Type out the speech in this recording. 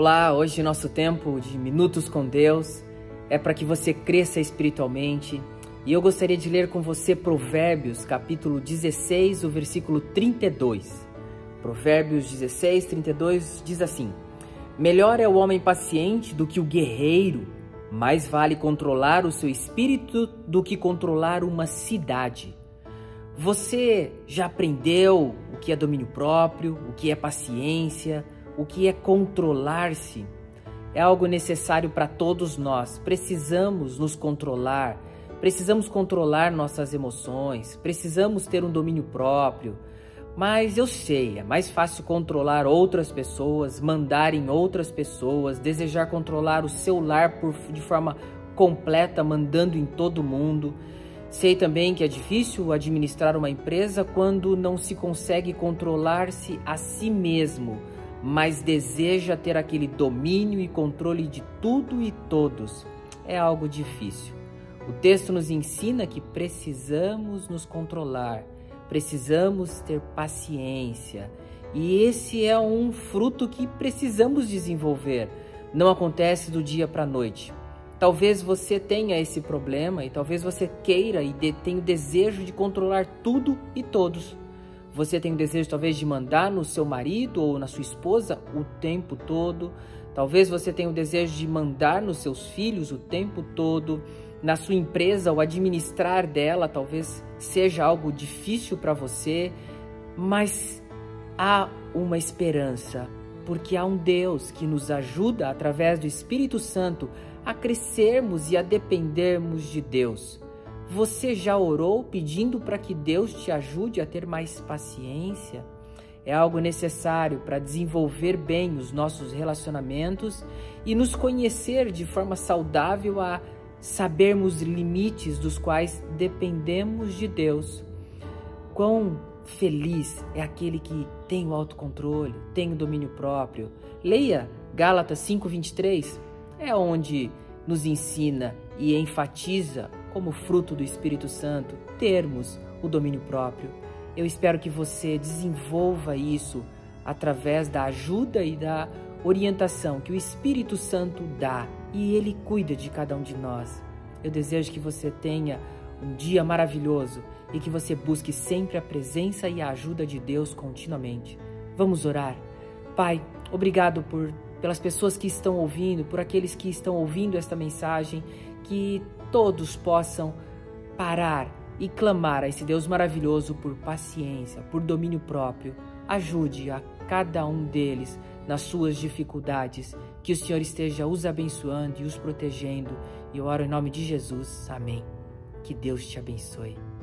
Olá, hoje nosso tempo de minutos com Deus é para que você cresça espiritualmente. E eu gostaria de ler com você Provérbios, capítulo 16, o versículo 32. Provérbios 16, 32 diz assim: Melhor é o homem paciente do que o guerreiro, mais vale controlar o seu espírito do que controlar uma cidade. Você já aprendeu o que é domínio próprio, o que é paciência, o que é controlar-se. É algo necessário para todos nós. Precisamos nos controlar, precisamos controlar nossas emoções, precisamos ter um domínio próprio. Mas eu sei, é mais fácil controlar outras pessoas, mandar em outras pessoas, desejar controlar o seu lar por, de forma completa, mandando em todo mundo. Sei também que é difícil administrar uma empresa quando não se consegue controlar-se a si mesmo mas deseja ter aquele domínio e controle de tudo e todos. É algo difícil. O texto nos ensina que precisamos nos controlar, precisamos ter paciência. E esse é um fruto que precisamos desenvolver. Não acontece do dia para a noite. Talvez você tenha esse problema e talvez você queira e tenha o desejo de controlar tudo e todos. Você tem o desejo talvez de mandar no seu marido ou na sua esposa o tempo todo. Talvez você tenha o desejo de mandar nos seus filhos o tempo todo. Na sua empresa, o administrar dela talvez seja algo difícil para você, mas há uma esperança, porque há um Deus que nos ajuda através do Espírito Santo a crescermos e a dependermos de Deus. Você já orou pedindo para que Deus te ajude a ter mais paciência? É algo necessário para desenvolver bem os nossos relacionamentos e nos conhecer de forma saudável a sabermos limites dos quais dependemos de Deus. Quão feliz é aquele que tem o autocontrole, tem o domínio próprio. Leia Gálatas 5:23, é onde nos ensina e enfatiza como fruto do Espírito Santo, termos o domínio próprio. Eu espero que você desenvolva isso através da ajuda e da orientação que o Espírito Santo dá e ele cuida de cada um de nós. Eu desejo que você tenha um dia maravilhoso e que você busque sempre a presença e a ajuda de Deus continuamente. Vamos orar. Pai, obrigado por pelas pessoas que estão ouvindo, por aqueles que estão ouvindo esta mensagem, que todos possam parar e clamar a esse Deus maravilhoso por paciência, por domínio próprio. Ajude a cada um deles nas suas dificuldades. Que o Senhor esteja os abençoando e os protegendo. E eu oro em nome de Jesus. Amém. Que Deus te abençoe.